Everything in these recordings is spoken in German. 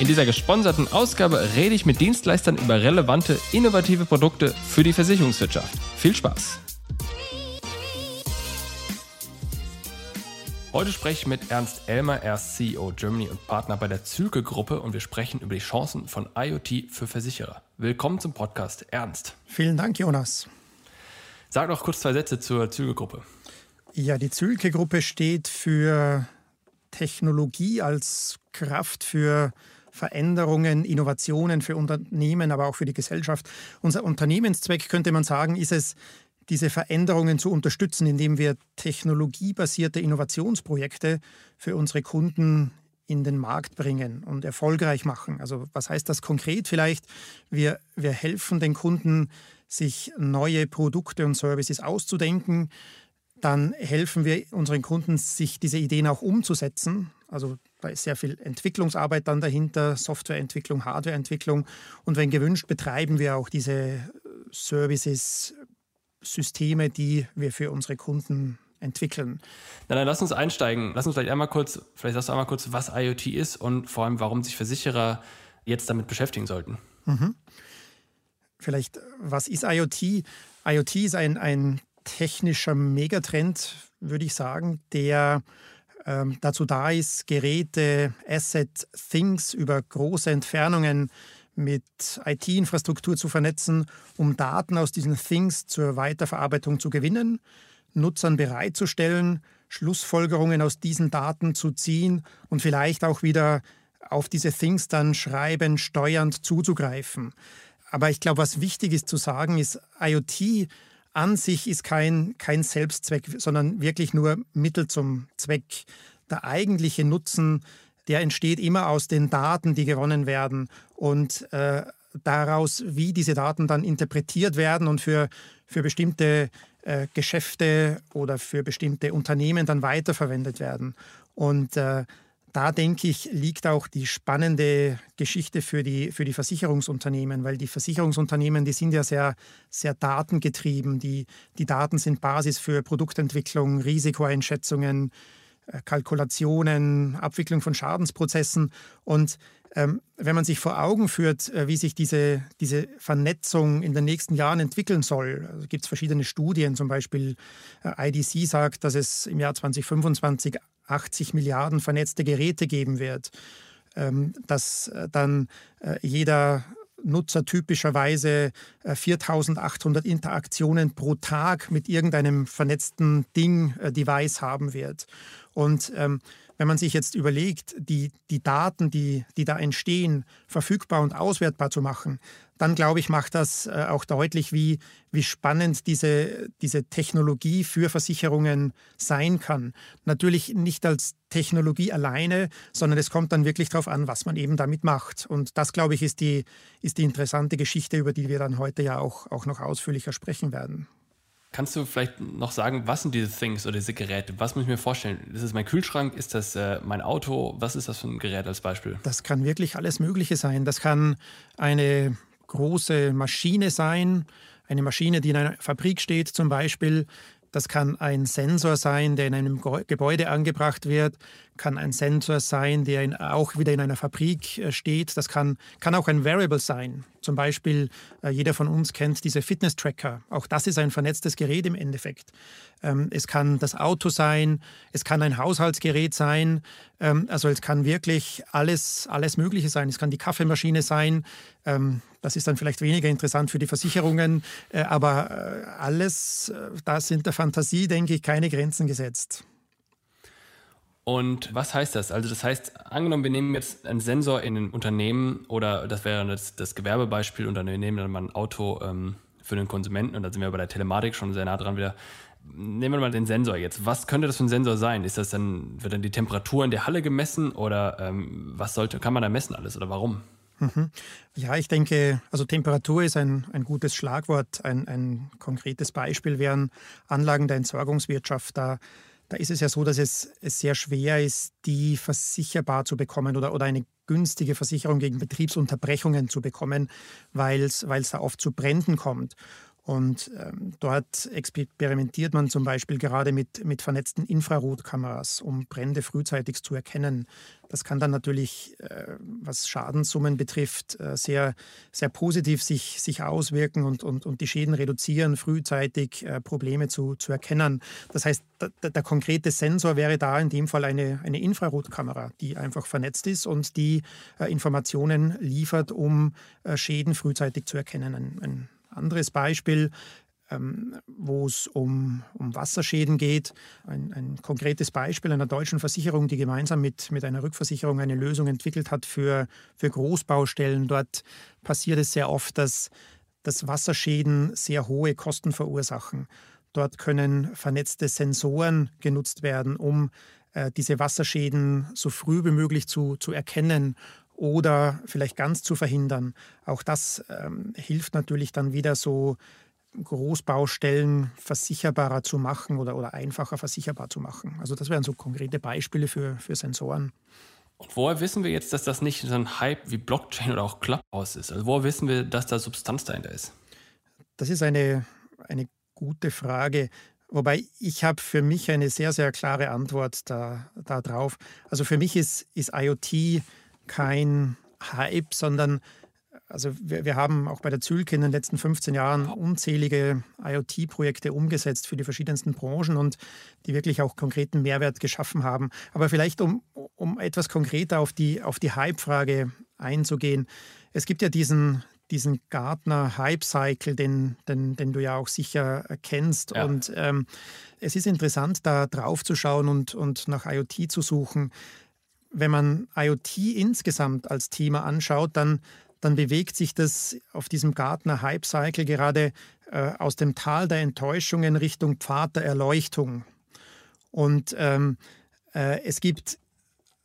In dieser gesponserten Ausgabe rede ich mit Dienstleistern über relevante, innovative Produkte für die Versicherungswirtschaft. Viel Spaß! Heute spreche ich mit Ernst Elmer, er ist CEO Germany und Partner bei der Zülke Gruppe und wir sprechen über die Chancen von IoT für Versicherer. Willkommen zum Podcast, Ernst. Vielen Dank, Jonas. Sag doch kurz zwei Sätze zur Zülke Gruppe. Ja, die Zülke Gruppe steht für Technologie als Kraft für Veränderungen, Innovationen für Unternehmen, aber auch für die Gesellschaft. Unser Unternehmenszweck, könnte man sagen, ist es, diese Veränderungen zu unterstützen, indem wir technologiebasierte Innovationsprojekte für unsere Kunden in den Markt bringen und erfolgreich machen. Also was heißt das konkret vielleicht? Wir, wir helfen den Kunden, sich neue Produkte und Services auszudenken. Dann helfen wir unseren Kunden, sich diese Ideen auch umzusetzen. Also da ist sehr viel Entwicklungsarbeit dann dahinter, Softwareentwicklung, Hardwareentwicklung. Und wenn gewünscht, betreiben wir auch diese Services, Systeme, die wir für unsere Kunden entwickeln. Na, dann lass uns einsteigen. Lass uns vielleicht einmal kurz, vielleicht sagst du einmal kurz, was IoT ist und vor allem, warum sich Versicherer jetzt damit beschäftigen sollten. Mhm. Vielleicht, was ist IoT? IoT ist ein, ein technischer Megatrend, würde ich sagen, der ähm, dazu da ist, Geräte, Asset, Things über große Entfernungen mit IT-Infrastruktur zu vernetzen, um Daten aus diesen Things zur Weiterverarbeitung zu gewinnen, Nutzern bereitzustellen, Schlussfolgerungen aus diesen Daten zu ziehen und vielleicht auch wieder auf diese Things dann schreiben, steuernd zuzugreifen. Aber ich glaube, was wichtig ist zu sagen, ist, IoT an sich ist kein, kein Selbstzweck, sondern wirklich nur Mittel zum Zweck. Der eigentliche Nutzen, der entsteht immer aus den Daten, die gewonnen werden und äh, daraus, wie diese Daten dann interpretiert werden und für, für bestimmte äh, Geschäfte oder für bestimmte Unternehmen dann weiterverwendet werden. Und äh, da denke ich, liegt auch die spannende Geschichte für die, für die Versicherungsunternehmen, weil die Versicherungsunternehmen, die sind ja sehr, sehr datengetrieben. Die, die Daten sind Basis für Produktentwicklung, Risikoeinschätzungen, äh, Kalkulationen, Abwicklung von Schadensprozessen. Und ähm, wenn man sich vor Augen führt, äh, wie sich diese, diese Vernetzung in den nächsten Jahren entwickeln soll, also gibt es verschiedene Studien, zum Beispiel äh, IDC sagt, dass es im Jahr 2025 80 Milliarden vernetzte Geräte geben wird, ähm, dass äh, dann äh, jeder Nutzer typischerweise 4800 äh, Interaktionen pro Tag mit irgendeinem vernetzten Ding, Device haben wird. Und ähm, wenn man sich jetzt überlegt, die, die Daten, die, die da entstehen, verfügbar und auswertbar zu machen, dann glaube ich, macht das äh, auch deutlich, wie, wie spannend diese, diese Technologie für Versicherungen sein kann. Natürlich nicht als Technologie alleine, sondern es kommt dann wirklich darauf an, was man eben damit macht. Und das, glaube ich, ist die, ist die interessante Geschichte, über die wir dann heute ja auch, auch noch ausführlicher sprechen werden. Kannst du vielleicht noch sagen, was sind diese Things oder diese Geräte? Was muss ich mir vorstellen? Ist das mein Kühlschrank? Ist das äh, mein Auto? Was ist das für ein Gerät als Beispiel? Das kann wirklich alles Mögliche sein. Das kann eine große Maschine sein, eine Maschine, die in einer Fabrik steht zum Beispiel. Das kann ein Sensor sein, der in einem Gebäude angebracht wird, kann ein Sensor sein, der in, auch wieder in einer Fabrik äh, steht. Das kann, kann auch ein Variable sein. Zum Beispiel, äh, jeder von uns kennt diese Fitness-Tracker. Auch das ist ein vernetztes Gerät im Endeffekt. Ähm, es kann das Auto sein, es kann ein Haushaltsgerät sein, Ähm, also es kann wirklich alles, alles Mögliche sein. Es kann die Kaffeemaschine sein. Ähm, das ist dann vielleicht weniger interessant für die Versicherungen. Äh, aber äh, alles, da sind der Fantasie, denke ich, keine Grenzen gesetzt. Und was heißt das? Also das heißt, angenommen, wir nehmen jetzt einen Sensor in ein Unternehmen oder das wäre das, das Gewerbebeispiel und dann nehmen wir mal ein Auto ähm, für den Konsumenten und da sind wir bei der Telematik schon sehr nah dran wieder. Nehmen wir mal den Sensor jetzt. Was könnte das für ein Sensor sein? Ist das dann, wird dann die Temperatur in der Halle gemessen oder ähm, was sollte, kann man da messen alles oder warum? Mhm. Ja, ich denke, also Temperatur ist ein, ein gutes Schlagwort. Ein, ein konkretes Beispiel wären Anlagen der Entsorgungswirtschaft. Da da ist es ja so, dass es, es sehr schwer ist, die versicherbar zu bekommen oder, oder eine günstige Versicherung gegen Betriebsunterbrechungen zu bekommen, weil es da oft zu Bränden kommt. Und ähm, dort experimentiert man zum Beispiel gerade mit, mit vernetzten Infrarotkameras, um Brände frühzeitig zu erkennen. Das kann dann natürlich, äh, was Schadenssummen betrifft, äh, sehr, sehr positiv sich, sich auswirken und, und, und die Schäden reduzieren, frühzeitig äh, Probleme zu, zu erkennen. Das heißt, der, der, konkrete Sensor wäre da in dem Fall eine, eine Infrarotkamera, die einfach vernetzt ist und die äh, Informationen liefert, um äh, Schäden frühzeitig zu erkennen. Ein, ein anderes Beispiel, ähm, wo es um, um Wasserschäden geht. Ein, ein, konkretes Beispiel einer deutschen Versicherung, die gemeinsam mit, mit einer Rückversicherung eine Lösung entwickelt hat für, für Großbaustellen. Dort passiert es sehr oft, dass, dass Wasserschäden sehr hohe Kosten verursachen. Dort können vernetzte Sensoren genutzt werden, um äh, diese Wasserschäden so früh wie möglich zu, zu erkennen oder vielleicht ganz zu verhindern. Auch das ähm, hilft natürlich dann wieder so Großbaustellen versicherbarer zu machen oder, oder einfacher versicherbar zu machen. Also das wären so konkrete Beispiele für, für Sensoren. Und woher wissen wir jetzt, dass das nicht so ein Hype wie Blockchain oder auch Clubhouse ist? Also woher wissen wir, dass da Substanz dahinter ist? Das ist eine, eine gute Frage. Wobei ich habe für mich eine sehr, sehr klare Antwort da, darauf. Also für mich ist, ist IoT kein Hype, sondern also wir, wir, haben auch bei der Zülke in den letzten 15 Jahren unzählige IoT-Projekte umgesetzt für die verschiedensten Branchen und die wirklich auch konkreten Mehrwert geschaffen haben. Aber vielleicht, um, um etwas konkreter auf die, auf die Hype-Frage einzugehen. Es gibt ja diesen, diesen Gartner Hype Cycle, den, den, den du ja auch sicher kennst. Ja. Und ähm, es ist interessant, da drauf zu schauen und, und nach IoT zu suchen wenn man IoT insgesamt als Thema anschaut, dann, dann bewegt sich das auf diesem Gartner Hype Cycle gerade äh, aus dem Tal der Enttäuschungen Richtung Pfad der Erleuchtung. Und ähm, äh, es gibt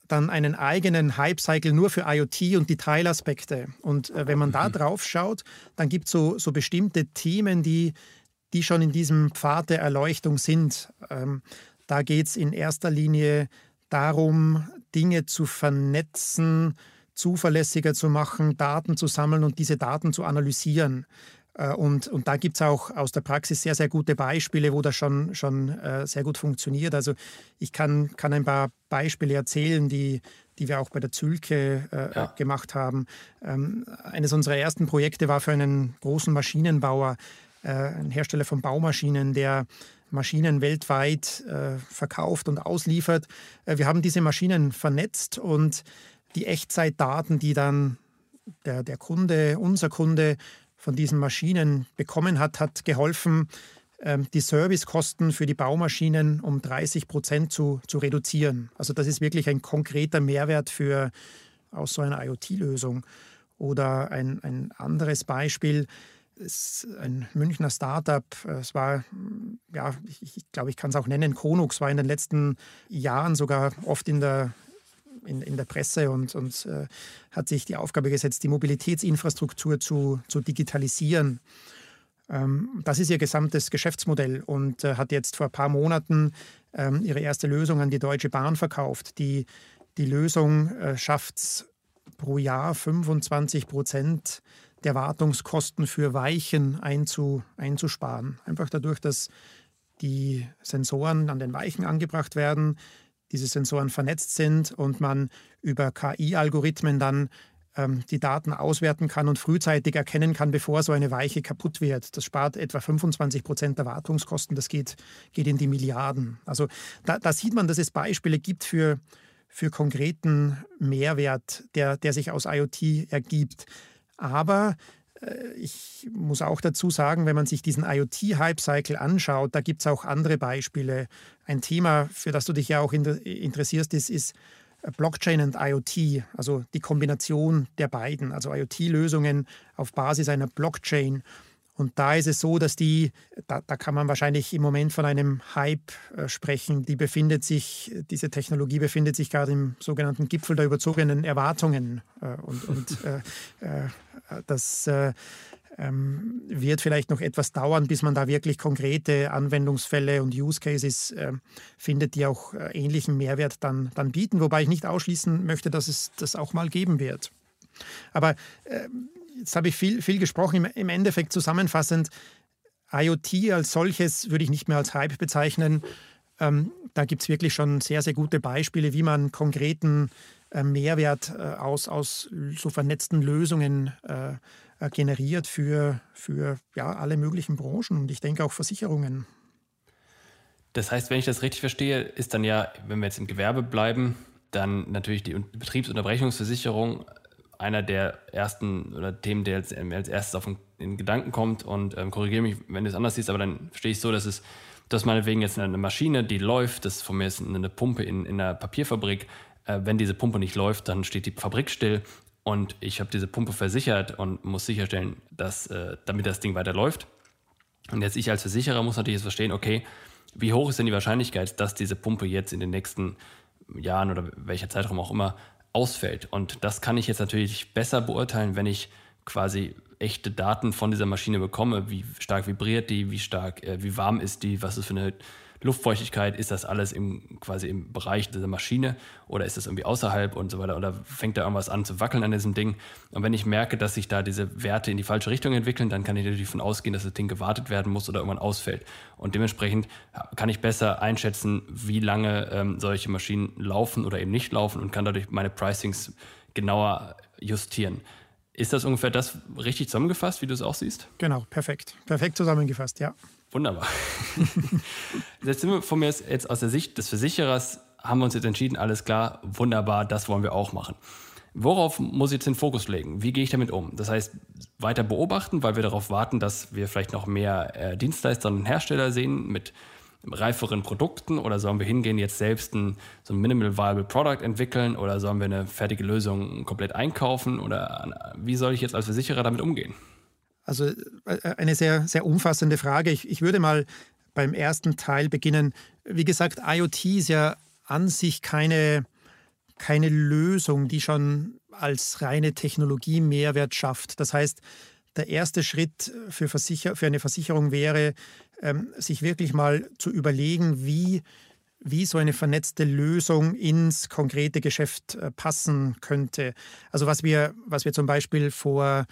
dann einen eigenen Hype-Cycle nur für IoT und die Teilaspekte. Und äh, wenn man da mhm. drauf schaut, dann gibt es so, so bestimmte Themen, die, die schon in diesem Pfad der Erleuchtung sind. Ähm, da geht es in erster Linie darum, Dinge zu vernetzen, zuverlässiger zu machen, Daten zu sammeln und diese Daten zu analysieren. Äh, und, und da gibt es auch aus der Praxis sehr, sehr gute Beispiele, wo das schon, schon äh, sehr gut funktioniert. Also ich kann, kann ein paar Beispiele erzählen, die, die wir auch bei der Zülke äh, ja. gemacht haben. Ähm, eines unserer ersten Projekte war für einen großen Maschinenbauer, äh, ein Hersteller von Baumaschinen, der Maschinen weltweit äh, verkauft und ausliefert. Äh, wir haben diese Maschinen vernetzt und die Echtzeitdaten, die dann der, der Kunde, unser Kunde von diesen Maschinen bekommen hat, hat geholfen, ähm, die Servicekosten für die Baumaschinen um 30 Prozent zu, zu reduzieren. Also das ist wirklich ein konkreter Mehrwert für aus so einer IoT-Lösung. Oder ein, ein anderes Beispiel, ist ein Münchner Startup. Es war, ja, ich, ich glaube, ich kann es auch nennen, Konux war in den letzten Jahren sogar oft in der, in, in der Presse und, und äh, hat sich die Aufgabe gesetzt, die Mobilitätsinfrastruktur zu, zu digitalisieren. Ähm, das ist ihr gesamtes Geschäftsmodell und äh, hat jetzt vor ein paar Monaten ähm, ihre erste Lösung an die Deutsche Bahn verkauft. Die, die Lösung äh, schafft es pro Jahr 25 Prozent der Wartungskosten für Weichen einzu, einzusparen. Einfach dadurch, dass die Sensoren an den Weichen angebracht werden, diese Sensoren vernetzt sind und man über KI-Algorithmen dann ähm, die Daten auswerten kann und frühzeitig erkennen kann, bevor so eine Weiche kaputt wird. Das spart etwa 25 Prozent der Wartungskosten. Das geht, geht in die Milliarden. Also da, da sieht man, dass es Beispiele gibt für, für konkreten Mehrwert, der, der sich aus IoT ergibt. Aber äh, ich muss auch dazu sagen, wenn man sich diesen IoT-Hype-Cycle anschaut, da gibt es auch andere Beispiele. Ein Thema, für das du dich ja auch interessierst, ist, ist Blockchain und IoT, also die Kombination der beiden, also IoT-Lösungen auf Basis einer Blockchain. Und da ist es so, dass die, da, da, kann man wahrscheinlich im Moment von einem Hype äh, sprechen, die befindet sich, diese Technologie befindet sich gerade im sogenannten Gipfel der überzogenen Erwartungen. Äh, und, und äh, äh das äh, ähm, wird vielleicht noch etwas dauern, bis man da wirklich konkrete Anwendungsfälle und Use Cases äh, findet, die auch ähnlichen Mehrwert dann, dann bieten. Wobei ich nicht ausschließen möchte, dass es das auch mal geben wird. Aber ähm, jetzt habe ich viel, viel gesprochen. Im, Endeffekt zusammenfassend, IoT als solches würde ich nicht mehr als Hype bezeichnen. Ähm, da gibt es wirklich schon sehr, sehr gute Beispiele, wie man konkreten äh, Mehrwert äh, aus, aus so vernetzten Lösungen äh, äh, generiert für, für ja, alle möglichen Branchen und ich denke auch Versicherungen. Das heißt, wenn ich das richtig verstehe, ist dann ja, wenn wir jetzt im Gewerbe bleiben, dann natürlich die Betriebsunterbrechungsversicherung einer der ersten oder Themen, der ähm, als erstes auf den, den Gedanken kommt und ähm, korrigiere mich, wenn du es anders siehst, aber dann verstehe ich so, dass es, dass meinetwegen jetzt eine Maschine, die läuft, das von mir ist eine Pumpe in, in einer Papierfabrik, äh, wenn diese Pumpe nicht läuft, dann steht die Fabrik still und ich habe diese Pumpe versichert und muss sicherstellen, dass, äh, damit das Ding weiterläuft. Und jetzt ich als Versicherer muss natürlich jetzt verstehen, okay, wie hoch ist denn die Wahrscheinlichkeit, dass diese Pumpe jetzt in den nächsten Jahren oder welcher Zeitraum auch immer ausfällt. Und das kann ich jetzt natürlich besser beurteilen, wenn ich quasi echte Daten von dieser Maschine bekomme. Wie stark vibriert die, wie stark, äh, wie warm ist die, was ist für eine Luftfeuchtigkeit, ist das alles im, quasi im Bereich dieser Maschine oder ist das irgendwie außerhalb und so weiter oder fängt da irgendwas an zu wackeln an diesem Ding? Und wenn ich merke, dass sich da diese Werte in die falsche Richtung entwickeln, dann kann ich natürlich davon ausgehen, dass das Ding gewartet werden muss oder irgendwann ausfällt. Und dementsprechend kann ich besser einschätzen, wie lange ähm, solche Maschinen laufen oder eben nicht laufen und kann dadurch meine Pricings genauer justieren. Ist das ungefähr das richtig zusammengefasst, wie du es auch siehst? Genau, perfekt. Perfekt zusammengefasst, ja. Wunderbar. jetzt sind wir von mir jetzt aus der Sicht des Versicherers, haben wir uns jetzt entschieden, alles klar, wunderbar, das wollen wir auch machen. Worauf muss ich jetzt den Fokus legen? Wie gehe ich damit um? Das heißt, weiter beobachten, weil wir darauf warten, dass wir vielleicht noch mehr äh, Dienstleister und Hersteller sehen mit reiferen Produkten oder sollen wir hingehen, jetzt selbst ein, so ein Minimal Viable Product entwickeln oder sollen wir eine fertige Lösung komplett einkaufen oder wie soll ich jetzt als Versicherer damit umgehen? Also äh, eine sehr, sehr umfassende Frage. Ich, ich würde mal beim ersten Teil beginnen. Wie gesagt, IoT ist ja an sich keine, keine Lösung, die schon als reine Technologie Mehrwert schafft. Das heißt, der erste Schritt für, Versicher für eine Versicherung wäre, ähm, sich wirklich mal zu überlegen, wie, wie so eine vernetzte Lösung ins konkrete Geschäft äh, passen könnte. Also was wir, was wir zum Beispiel vor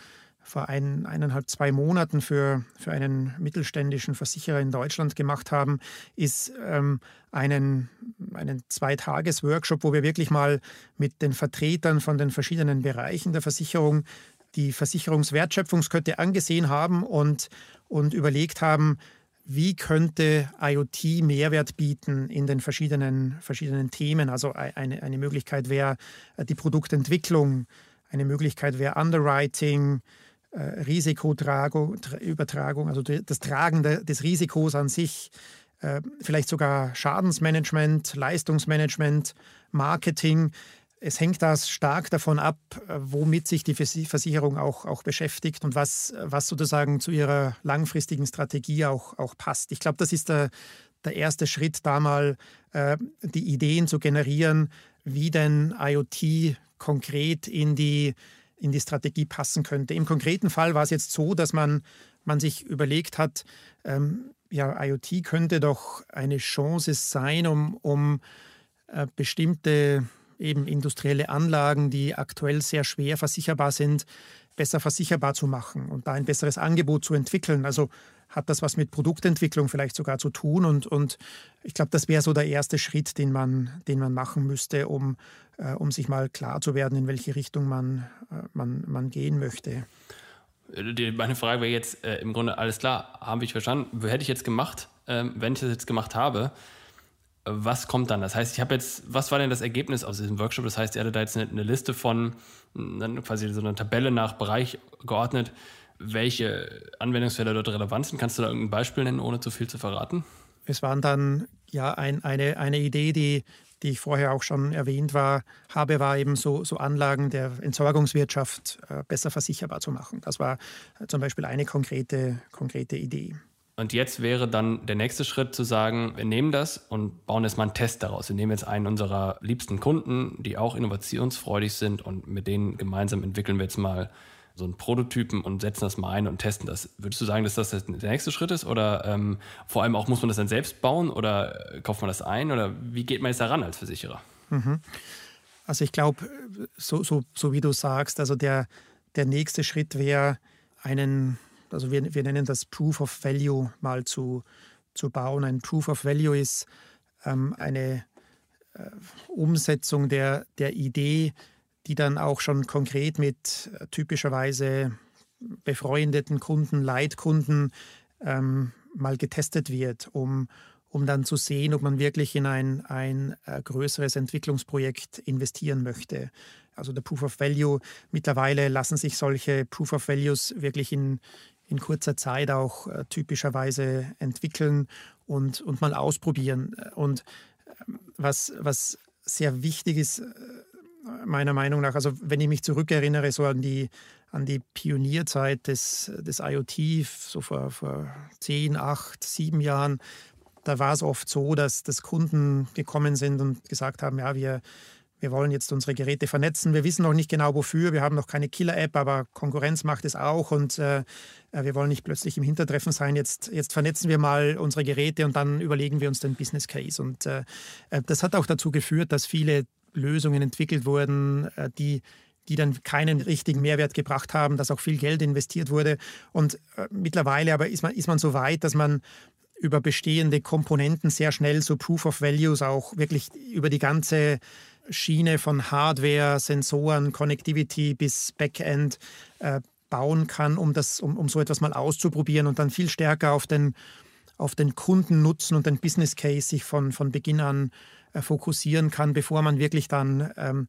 vor ein, eineinhalb, zwei Monaten für, für einen mittelständischen Versicherer in Deutschland gemacht haben, ist ähm, einen, einen Zweitages-Workshop, wo wir wirklich mal mit den Vertretern von den verschiedenen Bereichen der Versicherung die Versicherungswertschöpfungskette angesehen haben und, und überlegt haben, wie könnte IoT Mehrwert bieten in den verschiedenen, verschiedenen Themen. Also eine, eine Möglichkeit wäre die Produktentwicklung, eine Möglichkeit wäre Underwriting, äh, Risikoübertragung, also das Tragen des Risikos an sich, äh, vielleicht sogar Schadensmanagement, Leistungsmanagement, Marketing. Es hängt das stark davon ab, womit sich die Versicherung auch, auch beschäftigt und was, was sozusagen zu ihrer langfristigen Strategie auch, auch passt. Ich glaube, das ist der, der erste Schritt, da mal äh, die Ideen zu generieren, wie denn IoT konkret in die in die Strategie passen könnte. Im konkreten Fall war es jetzt so, dass man, man sich überlegt hat, ähm, ja, IoT könnte doch eine Chance sein, um, um äh, bestimmte eben industrielle Anlagen, die aktuell sehr schwer versicherbar sind, besser versicherbar zu machen und da ein besseres Angebot zu entwickeln. Also hat das was mit Produktentwicklung vielleicht sogar zu tun. Und, und ich glaube, das wäre so der erste Schritt, den man, den man machen müsste, um, äh, um sich mal klar zu werden, in welche Richtung man, äh, man, man gehen möchte. Die, meine Frage wäre jetzt äh, im Grunde alles klar, habe ich verstanden. Hätte ich jetzt gemacht, ähm, wenn ich das jetzt gemacht habe, was kommt dann? Das heißt, ich habe jetzt, was war denn das Ergebnis aus diesem Workshop? Das heißt, ihr hattet da jetzt eine, eine Liste von, quasi so eine Tabelle nach Bereich geordnet, welche Anwendungsfälle dort relevant sind. Kannst du da irgendein Beispiel nennen, ohne zu viel zu verraten? Es waren dann ja ein, eine, eine Idee, die, die ich vorher auch schon erwähnt war, habe, war eben so, so Anlagen der Entsorgungswirtschaft äh, besser versicherbar zu machen. Das war äh, zum Beispiel eine konkrete, konkrete Idee. Und jetzt wäre dann der nächste Schritt zu sagen, wir nehmen das und bauen jetzt mal einen Test daraus. Wir nehmen jetzt einen unserer liebsten Kunden, die auch innovationsfreudig sind und mit denen gemeinsam entwickeln wir jetzt mal so einen Prototypen und setzen das mal ein und testen das. Würdest du sagen, dass das der nächste Schritt ist? Oder ähm, vor allem auch, muss man das dann selbst bauen oder kauft man das ein? Oder wie geht man jetzt daran als Versicherer? Mhm. Also ich glaube, so, so, so wie du sagst, also der, der nächste Schritt wäre, einen also wir, wir nennen das Proof of Value mal zu, zu bauen. Ein Proof of Value ist ähm, eine äh, Umsetzung der, der Idee, die dann auch schon konkret mit äh, typischerweise befreundeten Kunden, Leitkunden ähm, mal getestet wird, um, um dann zu sehen, ob man wirklich in ein, ein äh, größeres Entwicklungsprojekt investieren möchte. Also der Proof of Value, mittlerweile lassen sich solche Proof of Values wirklich in, in kurzer Zeit auch äh, typischerweise entwickeln und, und mal ausprobieren. Und ähm, was, was sehr wichtig ist, äh, meiner Meinung nach, also wenn ich mich zurückerinnere, so an die, an die Pionierzeit des, des IoT, so vor, vor 10, 8, 7 Jahren, da war es oft so, dass, dass Kunden gekommen sind und gesagt haben, ja, wir, wir wollen jetzt unsere Geräte vernetzen. Wir wissen noch nicht genau wofür. Wir haben noch keine Killer-App, aber Konkurrenz macht es auch. Und äh, äh, wir wollen nicht plötzlich im Hintertreffen sein. Jetzt, jetzt vernetzen wir mal unsere Geräte und dann überlegen wir uns den Business Case. Und äh, äh das hat auch dazu geführt, dass viele Lösungen entwickelt wurden, äh, die die dann keinen richtigen Mehrwert gebracht haben, dass auch viel Geld investiert wurde. Und äh, mittlerweile aber ist man, ist man so weit, dass man über bestehende Komponenten sehr schnell so Proof of Values auch wirklich über die ganze Schiene von Hardware, Sensoren, Connectivity bis Backend äh, bauen kann, um, das, um, um so etwas mal auszuprobieren und dann viel stärker auf den, auf den Kundennutzen und den Business Case sich von, von Beginn an äh, fokussieren kann, bevor man wirklich dann ähm,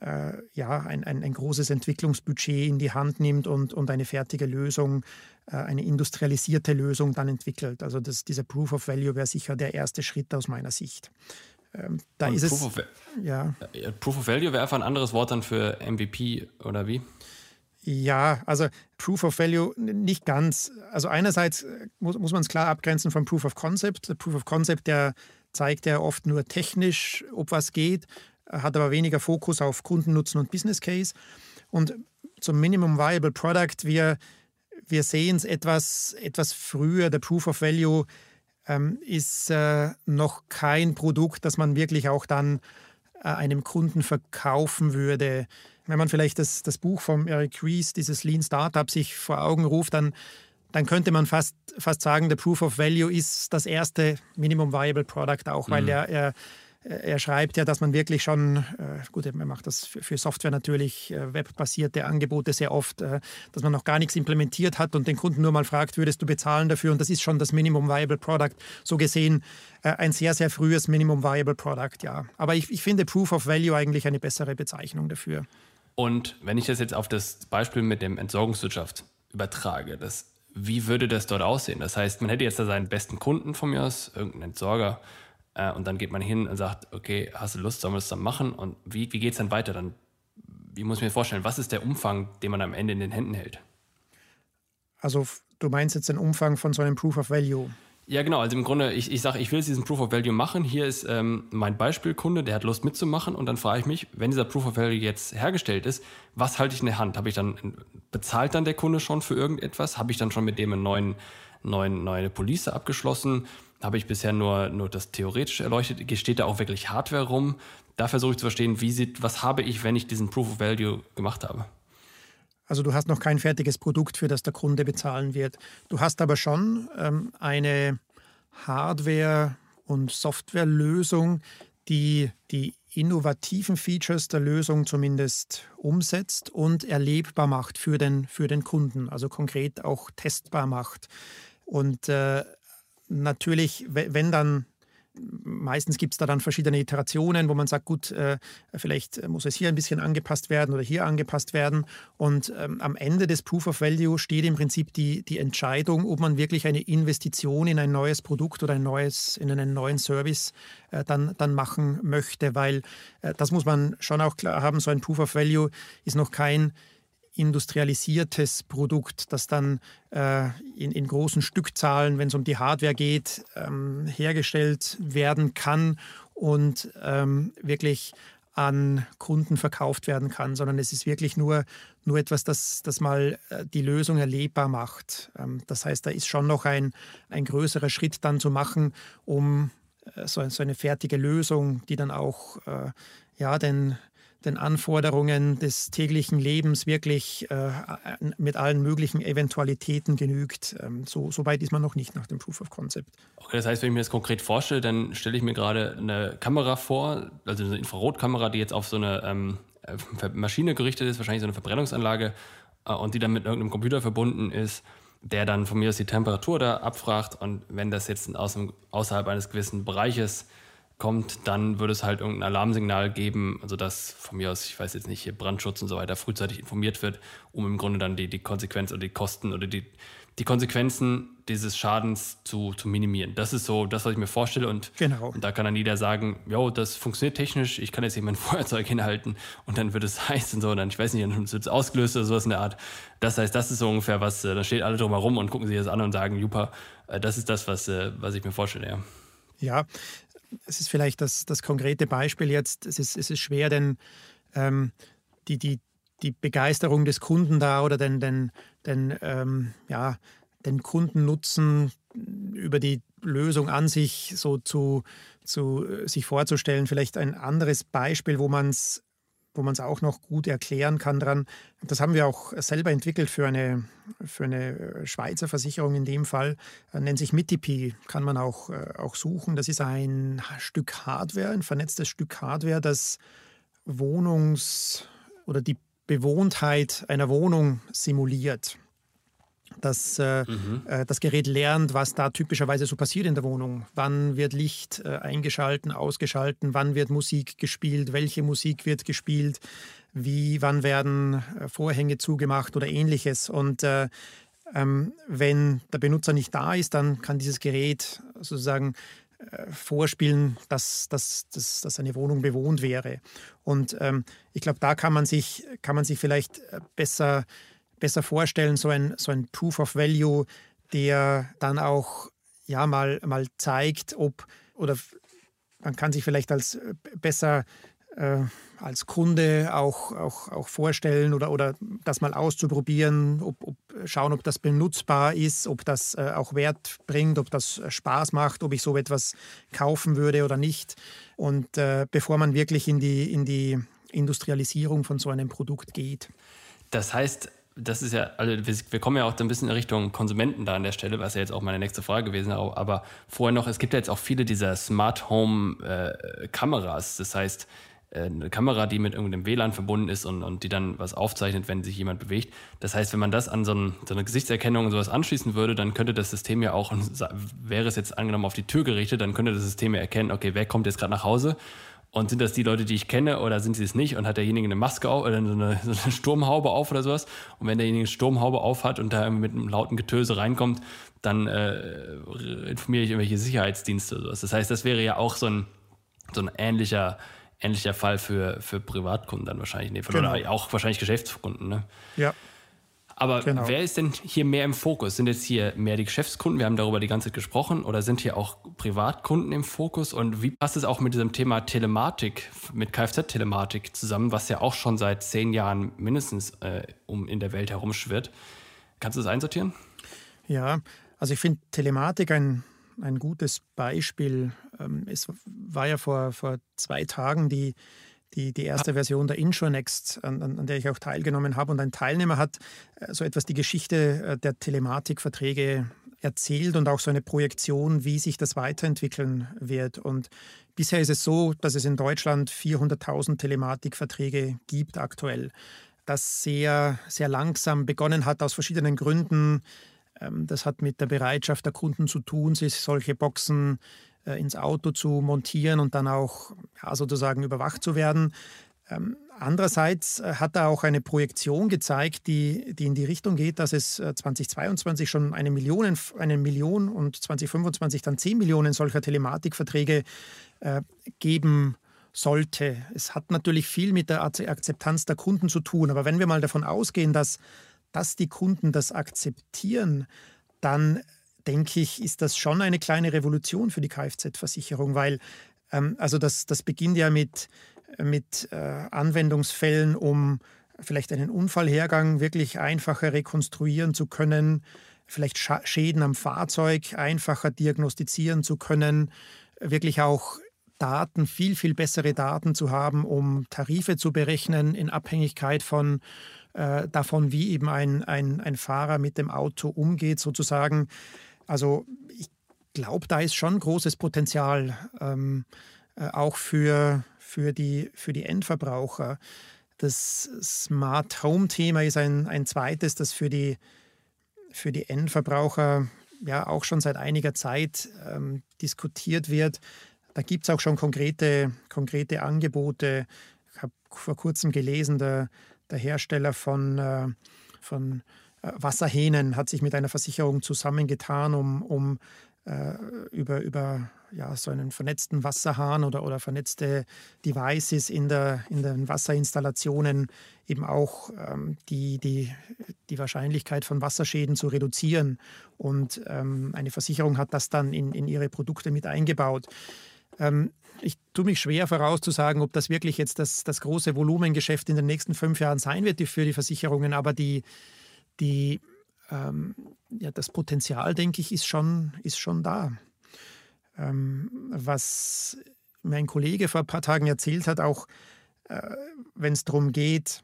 äh, ja, ein, ein, ein, großes Entwicklungsbudget in die Hand nimmt und, und eine fertige Lösung, äh, eine industrialisierte Lösung dann entwickelt. Also das, dieser Proof of Value wäre sicher der erste Schritt aus meiner Sicht. Ähm, da ist Proof es. Of, ja. Proof of Value wäre einfach ein anderes Wort dann für MVP oder wie? Ja, also Proof of Value nicht ganz. Also einerseits äh, muss, muss man es klar abgrenzen vom Proof of Concept. Der Proof of Concept, der zeigt ja oft nur technisch, ob was geht, hat aber weniger Fokus auf Kundennutzen und Business Case. Und zum Minimum Viable Product, wir, wir sehen es etwas, etwas früher. Der Proof of Value ähm, ist äh, noch kein Produkt, das man wirklich auch dann äh, einem Kunden verkaufen würde. Wenn man vielleicht das, das Buch von Eric Ries, dieses Lean Startup, sich vor Augen ruft, dann, dann könnte man fast, fast sagen, der Proof of Value ist das erste Minimum Viable Product auch, weil mhm. er, er er schreibt ja, dass man wirklich schon, äh, gut, er macht das für Software natürlich, äh, webbasierte Angebote sehr oft, äh, dass man noch gar nichts implementiert hat und den Kunden nur mal fragt, würdest du bezahlen dafür? Und das ist schon das Minimum Viable Product. So gesehen ein sehr, sehr frühes Minimum Viable Product, ja. Aber ich, ich finde Proof of Value eigentlich eine bessere Bezeichnung dafür. Und wenn ich das jetzt auf das Beispiel mit dem Entsorgungswirtschaft übertrage, das, wie würde das dort aussehen? Das heißt, man hätte jetzt da seinen besten Kunden von mir aus, irgendeinen Entsorger, äh, und dann geht man hin und sagt, okay, hast du Lust, sollen wir das dann machen? Und wie, wie geht es dann weiter? Dann, wie muss ich mir vorstellen, was ist der Umfang, den man am Ende in den Händen hält? Also du meinst jetzt den Umfang von so einem Proof of Value? Ja, genau. Also im Grunde, ich, ich sage, ich will diesen Proof of Value machen. Hier ist ähm, mein Beispielkunde, der hat Lust mitzumachen. Und dann frage ich mich, wenn dieser Proof of Value jetzt hergestellt ist, was halte ich in der Hand? Habe ich dann, bezahlt dann der Kunde schon für irgendetwas? Habe ich dann schon mit dem einen neuen, neuen, neue Police abgeschlossen? Habe ich bisher nur, nur das theoretisch erleuchtet. Steht da auch wirklich Hardware rum? Da versuche ich zu verstehen, wie sieht, was habe ich, wenn ich diesen Proof of Value gemacht habe. Also du hast noch kein fertiges Produkt, für das der Kunde bezahlen wird. Du hast aber schon ähm, eine Hardware- und Softwarelösung, die die innovativen Features der Lösung zumindest umsetzt und erlebbar macht für den, für den Kunden, also konkret auch testbar macht. Und äh, natürlich, wenn dann, meistens gibt es da dann verschiedene Iterationen, wo man sagt, gut, äh, vielleicht muss es hier ein bisschen angepasst werden oder hier angepasst werden. Und ähm, am Ende des Proof of Value steht im Prinzip die, die Entscheidung, ob man wirklich eine Investition in ein neues Produkt oder ein neues, in einen neuen Service äh, dann, dann machen möchte, weil äh, das muss man schon auch klar haben, so ein Proof of Value ist noch kein industrialisiertes Produkt, das dann äh, in, in, großen Stückzahlen, wenn es um die Hardware geht, ähm, hergestellt werden kann und ähm, wirklich an Kunden verkauft werden kann, sondern es ist wirklich nur, nur etwas, das, das mal äh, die Lösung erlebbar macht. Ähm, das heißt, da ist schon noch ein, ein größerer Schritt dann zu machen, um äh, so, so eine fertige Lösung, die dann auch äh, ja, den, den Anforderungen des täglichen Lebens wirklich äh, mit allen möglichen Eventualitäten genügt. Ähm, so, so, weit ist man noch nicht nach dem Proof of Concept. Okay, das heißt, wenn ich mir das konkret vorstelle, dann stelle ich mir gerade eine Kamera vor, also eine Infrarotkamera, die jetzt auf so eine ähm, Maschine gerichtet ist, wahrscheinlich so eine Verbrennungsanlage, äh, und die dann mit irgendeinem Computer verbunden ist der dann von mir aus die Temperatur da abfragt und wenn das jetzt aus dem, außerhalb eines gewissen Bereiches kommt, dann würde es halt irgendein Alarmsignal geben, also dass von mir aus, ich weiß jetzt nicht, hier Brandschutz und so weiter frühzeitig informiert wird, um im Grunde dann die, die Konsequenz oder die Kosten oder die, die Konsequenzen dieses Schadens zu, zu minimieren. Das ist so das, was ich mir vorstelle. Und, genau. und da kann dann jeder sagen, jo, das funktioniert technisch, ich kann jetzt hier mein Feuerzeug hinhalten und dann wird es heiß und so, und dann, ich weiß nicht, dann wird es ausgelöst oder sowas in der Art. Das heißt, das ist so ungefähr was, äh, da steht alle drum herum und gucken sich das an und sagen, super, äh, das ist das, was, äh, was ich mir vorstelle, ja. Ja, es ist vielleicht das, das konkrete Beispiel jetzt, es ist, es ist schwer, denn ähm, die, die, die Begeisterung des Kunden da oder den, den, den, ähm, ja, den Kundennutzen über die Lösung an sich so zu, zu äh, sich vorzustellen. Vielleicht ein anderes Beispiel, wo man es wo man es auch noch gut erklären kann dran. Das haben wir auch selber entwickelt für eine, für eine Schweizer Versicherung in dem Fall. Äh, nennt sich Mitipi, kann man auch, äh, auch suchen. Das ist ein Stück Hardware, ein vernetztes Stück Hardware, das Wohnungs- oder die Bewohntheit einer Wohnung simuliert dass äh, mhm. äh, das Gerät lernt, was da typischerweise so passiert in der Wohnung. Wann wird Licht äh, eingeschalten, ausgeschalten, wann wird Musik gespielt, welche Musik wird gespielt, wie, wann werden äh, Vorhänge zugemacht oder ähnliches. Und äh, ähm, wenn der Benutzer nicht da ist, dann kann dieses Gerät sozusagen äh, vorspielen, dass, dass, dass, dass eine Wohnung bewohnt wäre. Und ähm, ich glaube, da kann man sich, kann man sich vielleicht besser besser vorstellen, so ein, so ein Proof of Value, der dann auch ja, mal, mal zeigt, ob oder man kann sich vielleicht als äh, besser äh, als Kunde auch, auch, auch vorstellen oder, oder das mal auszuprobieren, ob, ob, schauen, ob das benutzbar ist, ob das äh, auch Wert bringt, ob das äh, Spaß macht, ob ich so etwas kaufen würde oder nicht. Und äh, bevor man wirklich in die, in die Industrialisierung von so einem Produkt geht. Das heißt, das ist ja, also wir, kommen ja auch ein bisschen in Richtung Konsumenten da an der Stelle, was ja jetzt auch meine nächste Frage gewesen ist. Aber vorher noch, es gibt ja jetzt auch viele dieser Smart Home äh, Kameras. Das heißt, äh, eine Kamera, die mit irgendeinem WLAN verbunden ist und, und die dann was aufzeichnet, wenn sich jemand bewegt. Das heißt, wenn man das an so, ein, so eine Gesichtserkennung und sowas anschließen würde, dann könnte das System ja auch, wäre es jetzt angenommen auf die Tür gerichtet, dann könnte das System ja erkennen, okay, wer kommt jetzt gerade nach Hause und sind das die Leute, die ich kenne oder sind sie es nicht? Und hat derjenige eine Maske auf oder so eine, so eine Sturmhaube auf oder sowas? Und wenn derjenige eine Sturmhaube auf hat und da mit einem lauten Getöse reinkommt, dann äh, informiere ich irgendwelche Sicherheitsdienste oder sowas. Das heißt, das wäre ja auch so ein, so ein ähnlicher, ähnlicher Fall für, für Privatkunden dann wahrscheinlich. Nee, genau. Oder auch wahrscheinlich Geschäftskunden. Ne? Ja. Aber genau. wer ist denn hier mehr im Fokus? Sind jetzt hier mehr die Geschäftskunden? Wir haben darüber die ganze Zeit gesprochen. Oder sind hier auch Privatkunden im Fokus? Und wie passt es auch mit diesem Thema Telematik, mit Kfz-Telematik zusammen, was ja auch schon seit zehn Jahren mindestens äh, um in der Welt herumschwirrt? Kannst du das einsortieren? Ja, also ich finde Telematik ein, ein gutes Beispiel. Ähm, es war ja vor, vor zwei Tagen die die, die erste Version der Intronext, an, an, der ich auch teilgenommen habe. Und ein Teilnehmer hat äh, so etwas die Geschichte äh, der Telematikverträge erzählt und auch so eine Projektion, wie sich das weiterentwickeln wird. Und bisher ist es so, dass es in Deutschland 400.000 Telematikverträge gibt aktuell. Das sehr, sehr langsam begonnen hat aus verschiedenen Gründen. Ähm, das hat mit der Bereitschaft der Kunden zu tun, sich solche Boxen ins Auto zu montieren und dann auch ja, sozusagen überwacht zu werden. Ähm, andererseits äh, hat er auch eine Projektion gezeigt, die, die in die Richtung geht, dass es 2022 schon eine Million, eine Million und 2025 dann 10 Millionen solcher Telematikverträge äh, geben sollte. Es hat natürlich viel mit der Akzeptanz der Kunden zu tun, aber wenn wir mal davon ausgehen, dass, dass die Kunden das akzeptieren, dann denke ich, ist das schon eine kleine Revolution für die Kfz-Versicherung, weil ähm, also das, das beginnt ja mit, mit äh, Anwendungsfällen, um vielleicht einen Unfallhergang wirklich einfacher rekonstruieren zu können, vielleicht Scha Schäden am Fahrzeug einfacher diagnostizieren zu können, wirklich auch Daten, viel, viel bessere Daten zu haben, um Tarife zu berechnen in Abhängigkeit von äh, davon, wie eben ein, ein, ein Fahrer mit dem Auto umgeht, sozusagen. Also ich glaube, da ist schon großes Potenzial, ähm, äh, auch für, für, die, für die Endverbraucher. Das Smart Home-Thema ist ein, ein zweites, das für die, für die Endverbraucher ja auch schon seit einiger Zeit ähm, diskutiert wird. Da gibt es auch schon konkrete, konkrete Angebote. Ich habe vor kurzem gelesen, der, der Hersteller von, äh, von Wasserhähnen hat sich mit einer Versicherung zusammengetan, um, um äh, über, über ja, so einen vernetzten Wasserhahn oder, oder vernetzte Devices in, der, in den Wasserinstallationen eben auch ähm, die, die, die Wahrscheinlichkeit von Wasserschäden zu reduzieren. Und ähm, eine Versicherung hat das dann in, in ihre Produkte mit eingebaut. Ähm, ich tue mich schwer vorauszusagen, ob das wirklich jetzt das, das große Volumengeschäft in den nächsten fünf Jahren sein wird für die Versicherungen, aber die, die, ähm, ja, das Potenzial, denke ich, ist schon, ist schon da. Ähm, was mein Kollege vor ein paar Tagen erzählt hat, auch äh, wenn es darum geht,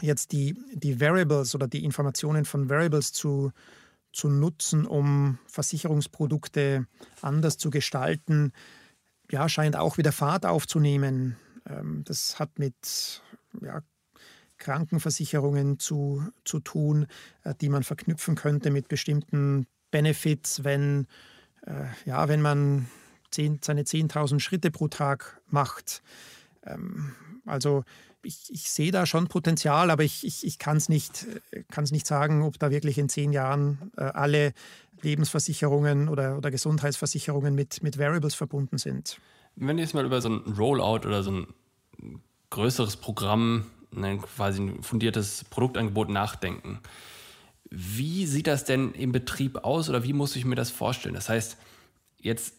jetzt die, die Variables oder die Informationen von Variables zu, zu nutzen, um Versicherungsprodukte anders zu gestalten, ja, scheint auch wieder Fahrt aufzunehmen. Ähm, das hat mit ja, Krankenversicherungen zu, zu tun, äh, die man verknüpfen könnte mit bestimmten Benefits, wenn, äh, ja, wenn man zehn, seine 10.000 Schritte pro Tag macht. Ähm, also ich, ich, sehe da schon Potenzial, aber ich, ich, ich kann es nicht, nicht sagen, ob da wirklich in zehn Jahren äh, alle Lebensversicherungen oder, oder Gesundheitsversicherungen mit, mit Variables verbunden sind. Wenn wir jetzt mal über so ein Rollout oder so ein größeres Programm, ein quasi ein fundiertes Produktangebot nachdenken, wie sieht das denn im Betrieb aus oder wie muss ich mir das vorstellen? Das heißt, jetzt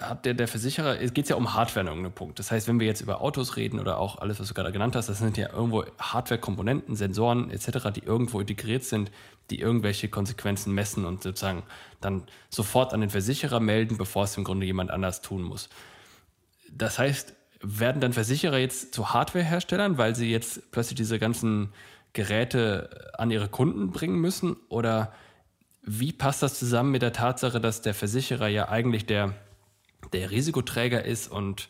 hat der, der Versicherer, es geht ja um Hardware an irgendeinem Punkt. Das heißt, wenn wir jetzt über Autos reden oder auch alles, was du gerade genannt hast, das sind ja irgendwo Hardware-Komponenten, Sensoren etc., die irgendwo integriert sind, die irgendwelche Konsequenzen messen und sozusagen dann sofort an den Versicherer melden, bevor es im Grunde jemand anders tun muss. Das heißt, werden dann Versicherer jetzt zu Hardware-Herstellern, weil sie jetzt plötzlich diese ganzen Geräte an ihre Kunden bringen müssen? Oder wie passt das zusammen mit der Tatsache, dass der Versicherer ja eigentlich der der Risikoträger ist und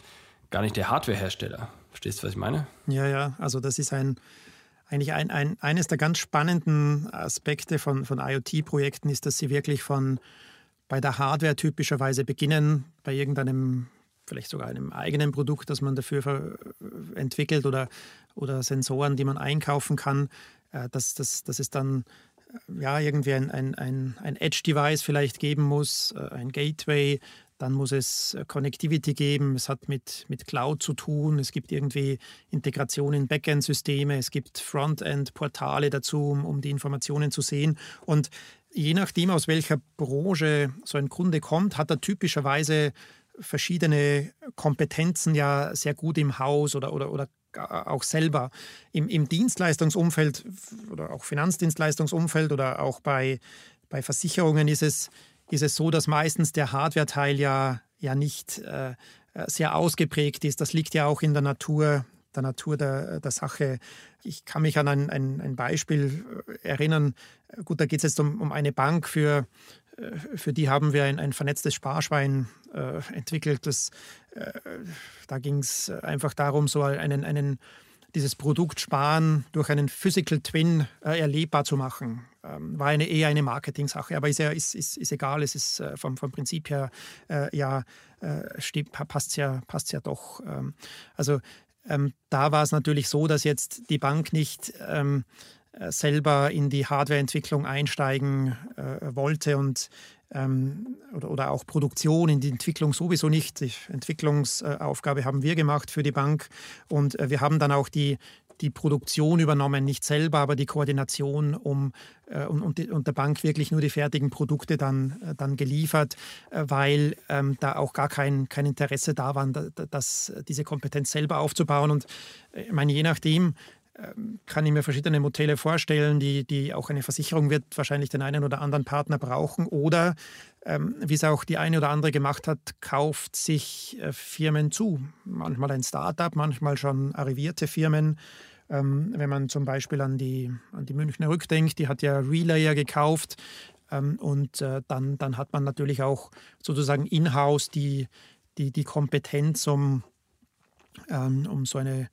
gar nicht der Hardwarehersteller. Verstehst du, was ich meine? Ja, ja, also das ist ein, eigentlich ein, ein, eines der ganz spannenden Aspekte von, von IoT-Projekten ist, dass sie wirklich von bei der Hardware typischerweise beginnen, bei irgendeinem, vielleicht sogar einem eigenen Produkt, das man dafür entwickelt oder, oder Sensoren, die man einkaufen kann, äh, dass, dass, dass es dann äh, ja, irgendwie ein, ein, ein, ein Edge-Device vielleicht geben muss, äh, ein Gateway, dann muss es äh, Connectivity geben, es hat mit, mit Cloud zu tun, es gibt irgendwie Integration in Backend-Systeme, es gibt Frontend-Portale dazu, um, um die Informationen zu sehen. Und je nachdem, aus welcher Branche so ein Kunde kommt, hat er typischerweise verschiedene Kompetenzen ja sehr gut im Haus oder, oder, oder auch selber. Im, Im Dienstleistungsumfeld oder auch Finanzdienstleistungsumfeld oder auch bei, bei Versicherungen ist es ist es so, dass meistens der Hardware-Teil ja, ja nicht äh, sehr ausgeprägt ist. Das liegt ja auch in der Natur, der Natur der, der Sache. Ich kann mich an ein, ein, ein Beispiel äh, erinnern. Gut, da geht es jetzt um, um eine Bank, für, für die haben wir ein, ein vernetztes Sparschwein äh, entwickelt. Das, äh, da ging es einfach darum, so einen, einen dieses Produkt sparen durch einen Physical Twin äh, erlebbar zu machen. Ähm, war eine, eher eine Marketing-Sache, aber ist, ja, ist, ist, ist egal, es ist äh, vom, vom Prinzip her äh, ja, äh, passt ja, passt's ja doch. Ähm, also ähm, da war es natürlich so, dass jetzt die Bank nicht ähm, äh, selber in die Hardwareentwicklung einsteigen äh, wollte und ähm, oder, oder, auch Produktion in die Entwicklung sowieso nicht. Die Entwicklungsaufgabe haben wir gemacht für die Bank und äh, wir haben dann auch die, die Produktion übernommen, nicht selber, aber die Koordination um, äh, und, die, und, der Bank wirklich nur die fertigen Produkte dann, äh, dann geliefert, äh, weil ähm, da auch gar kein, kein Interesse da war, da, das, diese Kompetenz selber aufzubauen. Und äh, ich meine, je nachdem, kann ich mir verschiedene Modelle vorstellen, die, die auch eine Versicherung wird wahrscheinlich den einen oder anderen Partner brauchen. Oder, ähm, wie es auch die eine oder andere gemacht hat, kauft sich äh, Firmen zu. Manchmal ein Startup, manchmal schon arrivierte Firmen. Ähm, wenn man zum Beispiel an die, an die Münchner Rück denkt, die hat ja Relayer gekauft. Ähm, und äh, dann, dann hat man natürlich auch sozusagen in-house die, die, die Kompetenz, um, ähm, um so eine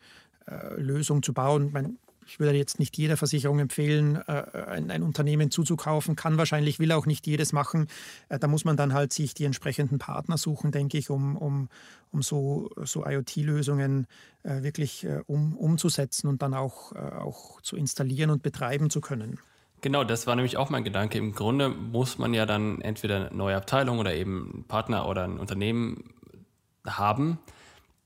Lösung zu bauen. Mein, ich würde jetzt nicht jeder Versicherung empfehlen, äh, ein, ein, Unternehmen zuzukaufen, kann wahrscheinlich, will auch nicht jedes machen. Äh, da muss man dann halt sich die entsprechenden Partner suchen, denke ich, um, um, um so, so IoT-Lösungen wirklich um, umzusetzen und dann auch, auch zu installieren und betreiben zu können. Genau, das war nämlich auch mein Gedanke. Im Grunde muss man ja dann entweder eine neue Abteilung oder eben einen Partner oder ein Unternehmen haben,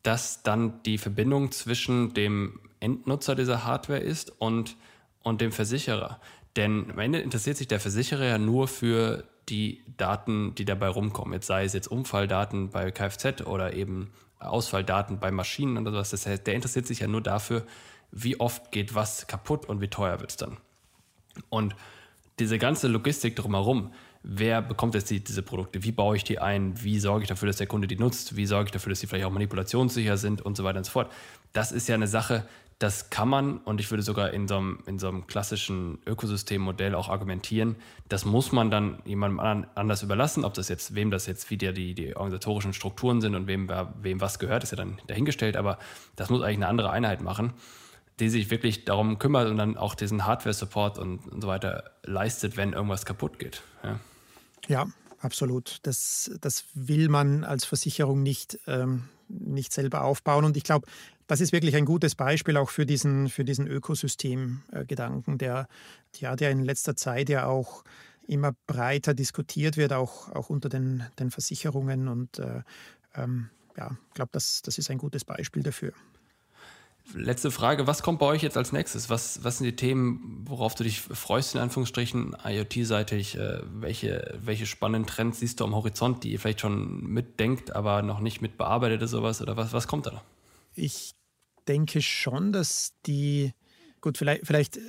dass dann die Verbindung zwischen dem Endnutzer dieser Hardware ist und, und dem Versicherer. Denn am Ende interessiert sich der Versicherer ja nur für die Daten, die dabei rumkommen. Jetzt sei es jetzt Unfalldaten bei Kfz oder eben Ausfalldaten bei Maschinen oder sowas. Das heißt, der interessiert sich ja nur dafür, wie oft geht was kaputt und wie teuer wird es dann. Und diese ganze Logistik drumherum, wer bekommt jetzt die, diese Produkte, wie baue ich die ein, wie sorge ich dafür, dass der Kunde die nutzt, wie sorge ich dafür, dass die vielleicht auch manipulationssicher sind und so weiter und so fort. Das ist ja eine Sache, das kann man und ich würde sogar in so einem, in so einem klassischen Ökosystemmodell auch argumentieren, das muss man dann jemandem anders überlassen, ob das jetzt, wem das jetzt wieder die, die organisatorischen Strukturen sind und wem, wem was gehört, ist ja dann dahingestellt, aber das muss eigentlich eine andere Einheit machen die sich wirklich darum kümmert und dann auch diesen Hardware-Support und, und, so weiter leistet, wenn irgendwas kaputt geht. Ja. Ja, absolut. Das, das will man als Versicherung nicht, ähm, nicht selber aufbauen. Und ich glaube, das ist wirklich ein gutes Beispiel auch für diesen, für diesen Ökosystemgedanken, der, ja, der in letzter Zeit ja auch immer breiter diskutiert wird, auch, auch unter den, den Versicherungen. Und äh, ähm, ja, ich glaube, das, das ist ein gutes Beispiel dafür. Letzte Frage, was kommt bei euch jetzt als nächstes? Was, was sind die Themen, worauf du dich freust, in Anführungsstrichen, IoT-seitig? Äh, welche, welche spannenden Trends siehst du am Horizont, die ihr vielleicht schon mitdenkt, aber noch nicht mitbearbeitet oder sowas? Oder was, was kommt da? Ich denke schon, dass die, gut, vielleicht, vielleicht äh,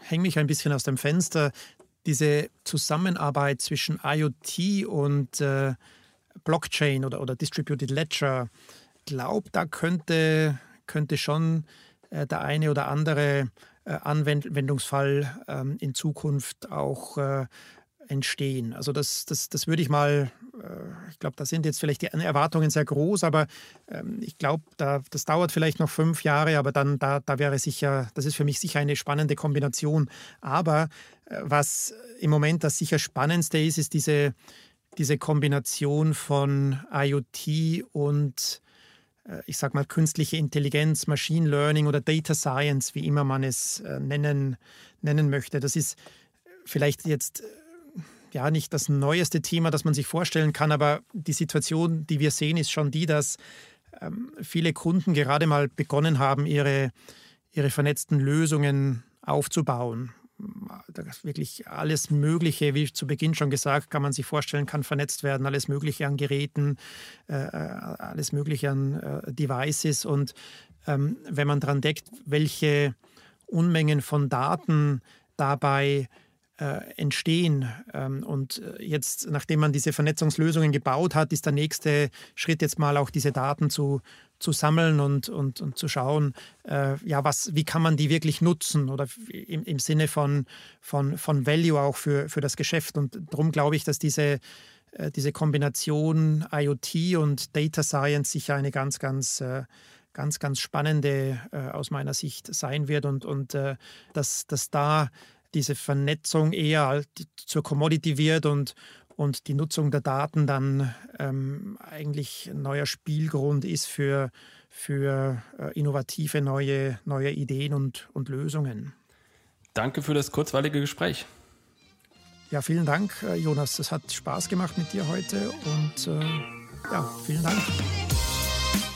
hänge mich ein bisschen aus dem Fenster, diese Zusammenarbeit zwischen IoT und äh, Blockchain oder, oder Distributed Ledger, glaube, da könnte könnte schon äh, der eine oder andere äh, Anwendungsfall ähm, in Zukunft auch äh, entstehen. Also das, das, das würde ich mal, ich glaube, da sind jetzt vielleicht die Erwartungen sehr groß, aber ähm, ich glaube, da, das dauert vielleicht noch fünf Jahre, aber dann da, da wäre sicher, das ist für mich sicher eine spannende Kombination. Aber was im Moment das sicher spannendste ist, ist diese, diese Kombination von IoT und ich sage mal, künstliche Intelligenz, Machine Learning oder Data Science, wie immer man es äh, nennen, nennen möchte. Das ist vielleicht jetzt äh, ja nicht das neueste Thema, das man sich vorstellen kann, aber die Situation, die wir sehen, ist schon die, dass ähm, viele Kunden gerade mal begonnen haben, ihre, ihre vernetzten Lösungen aufzubauen wirklich alles Mögliche, wie zu Beginn schon gesagt, kann man sich vorstellen, kann vernetzt werden, alles Mögliche an Geräten, äh, äh alles Mögliche an äh, Devices. Und ähm, wenn man daran denkt, welche Unmengen von Daten dabei äh, entstehen. Ähm, und äh, jetzt, nachdem man diese Vernetzungslösungen gebaut hat, ist der nächste Schritt jetzt mal auch diese Daten zu, zu sammeln und, und, und zu schauen, äh, ja, was, wie kann man die wirklich nutzen oder im, im Sinne von, von, von Value auch für, für das Geschäft. Und darum glaube ich, dass diese, äh, diese Kombination IoT und Data Science sicher eine ganz, ganz, äh, ganz, ganz spannende äh, aus meiner Sicht sein wird und, und äh, dass, dass da diese Vernetzung eher zur Commodity wird und, und die Nutzung der Daten dann ähm, eigentlich ein neuer Spielgrund ist für, für äh, innovative neue, neue Ideen und, und Lösungen. Danke für das kurzweilige Gespräch. Ja, vielen Dank, äh, Jonas. Es hat Spaß gemacht mit dir heute und äh, ja, vielen Dank.